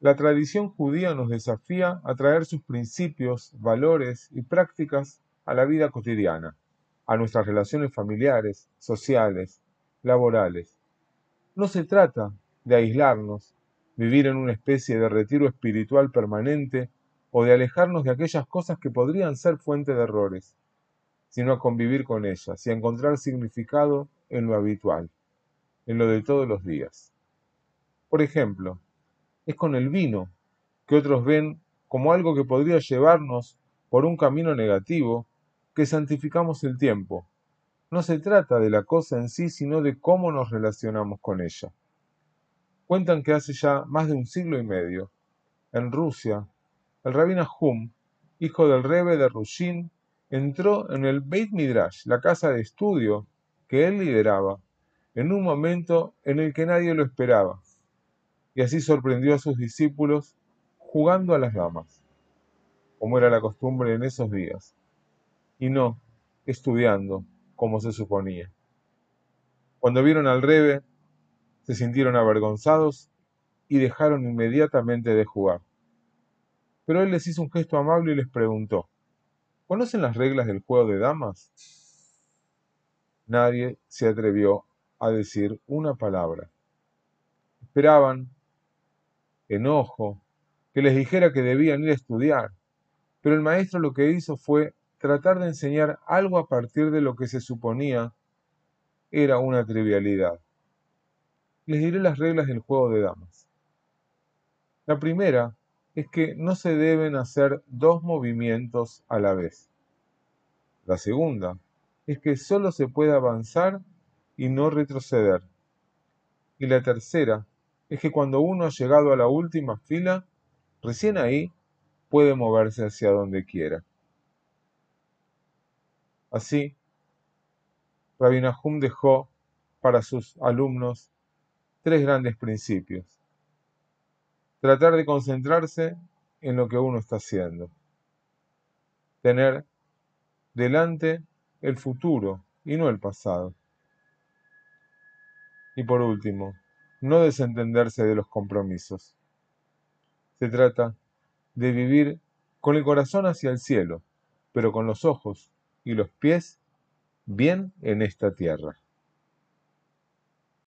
La tradición judía nos desafía a traer sus principios, valores y prácticas a la vida cotidiana, a nuestras relaciones familiares, sociales, laborales. No se trata de aislarnos, vivir en una especie de retiro espiritual permanente o de alejarnos de aquellas cosas que podrían ser fuente de errores, sino a convivir con ellas y a encontrar significado en lo habitual, en lo de todos los días. Por ejemplo, es con el vino, que otros ven como algo que podría llevarnos por un camino negativo, que santificamos el tiempo. No se trata de la cosa en sí, sino de cómo nos relacionamos con ella. Cuentan que hace ya más de un siglo y medio, en Rusia, el rabino Hum, hijo del rebe de Rushin, entró en el Beit Midrash, la casa de estudio que él lideraba, en un momento en el que nadie lo esperaba, y así sorprendió a sus discípulos jugando a las damas, como era la costumbre en esos días, y no estudiando como se suponía. Cuando vieron al rebe, se sintieron avergonzados y dejaron inmediatamente de jugar. Pero él les hizo un gesto amable y les preguntó, ¿conocen las reglas del juego de damas? Nadie se atrevió a decir una palabra. Esperaban, enojo, que les dijera que debían ir a estudiar, pero el maestro lo que hizo fue tratar de enseñar algo a partir de lo que se suponía era una trivialidad les diré las reglas del juego de damas. La primera es que no se deben hacer dos movimientos a la vez. La segunda es que solo se puede avanzar y no retroceder. Y la tercera es que cuando uno ha llegado a la última fila, recién ahí puede moverse hacia donde quiera. Así, Rabbi Nahum dejó para sus alumnos tres grandes principios. Tratar de concentrarse en lo que uno está haciendo. Tener delante el futuro y no el pasado. Y por último, no desentenderse de los compromisos. Se trata de vivir con el corazón hacia el cielo, pero con los ojos y los pies bien en esta tierra.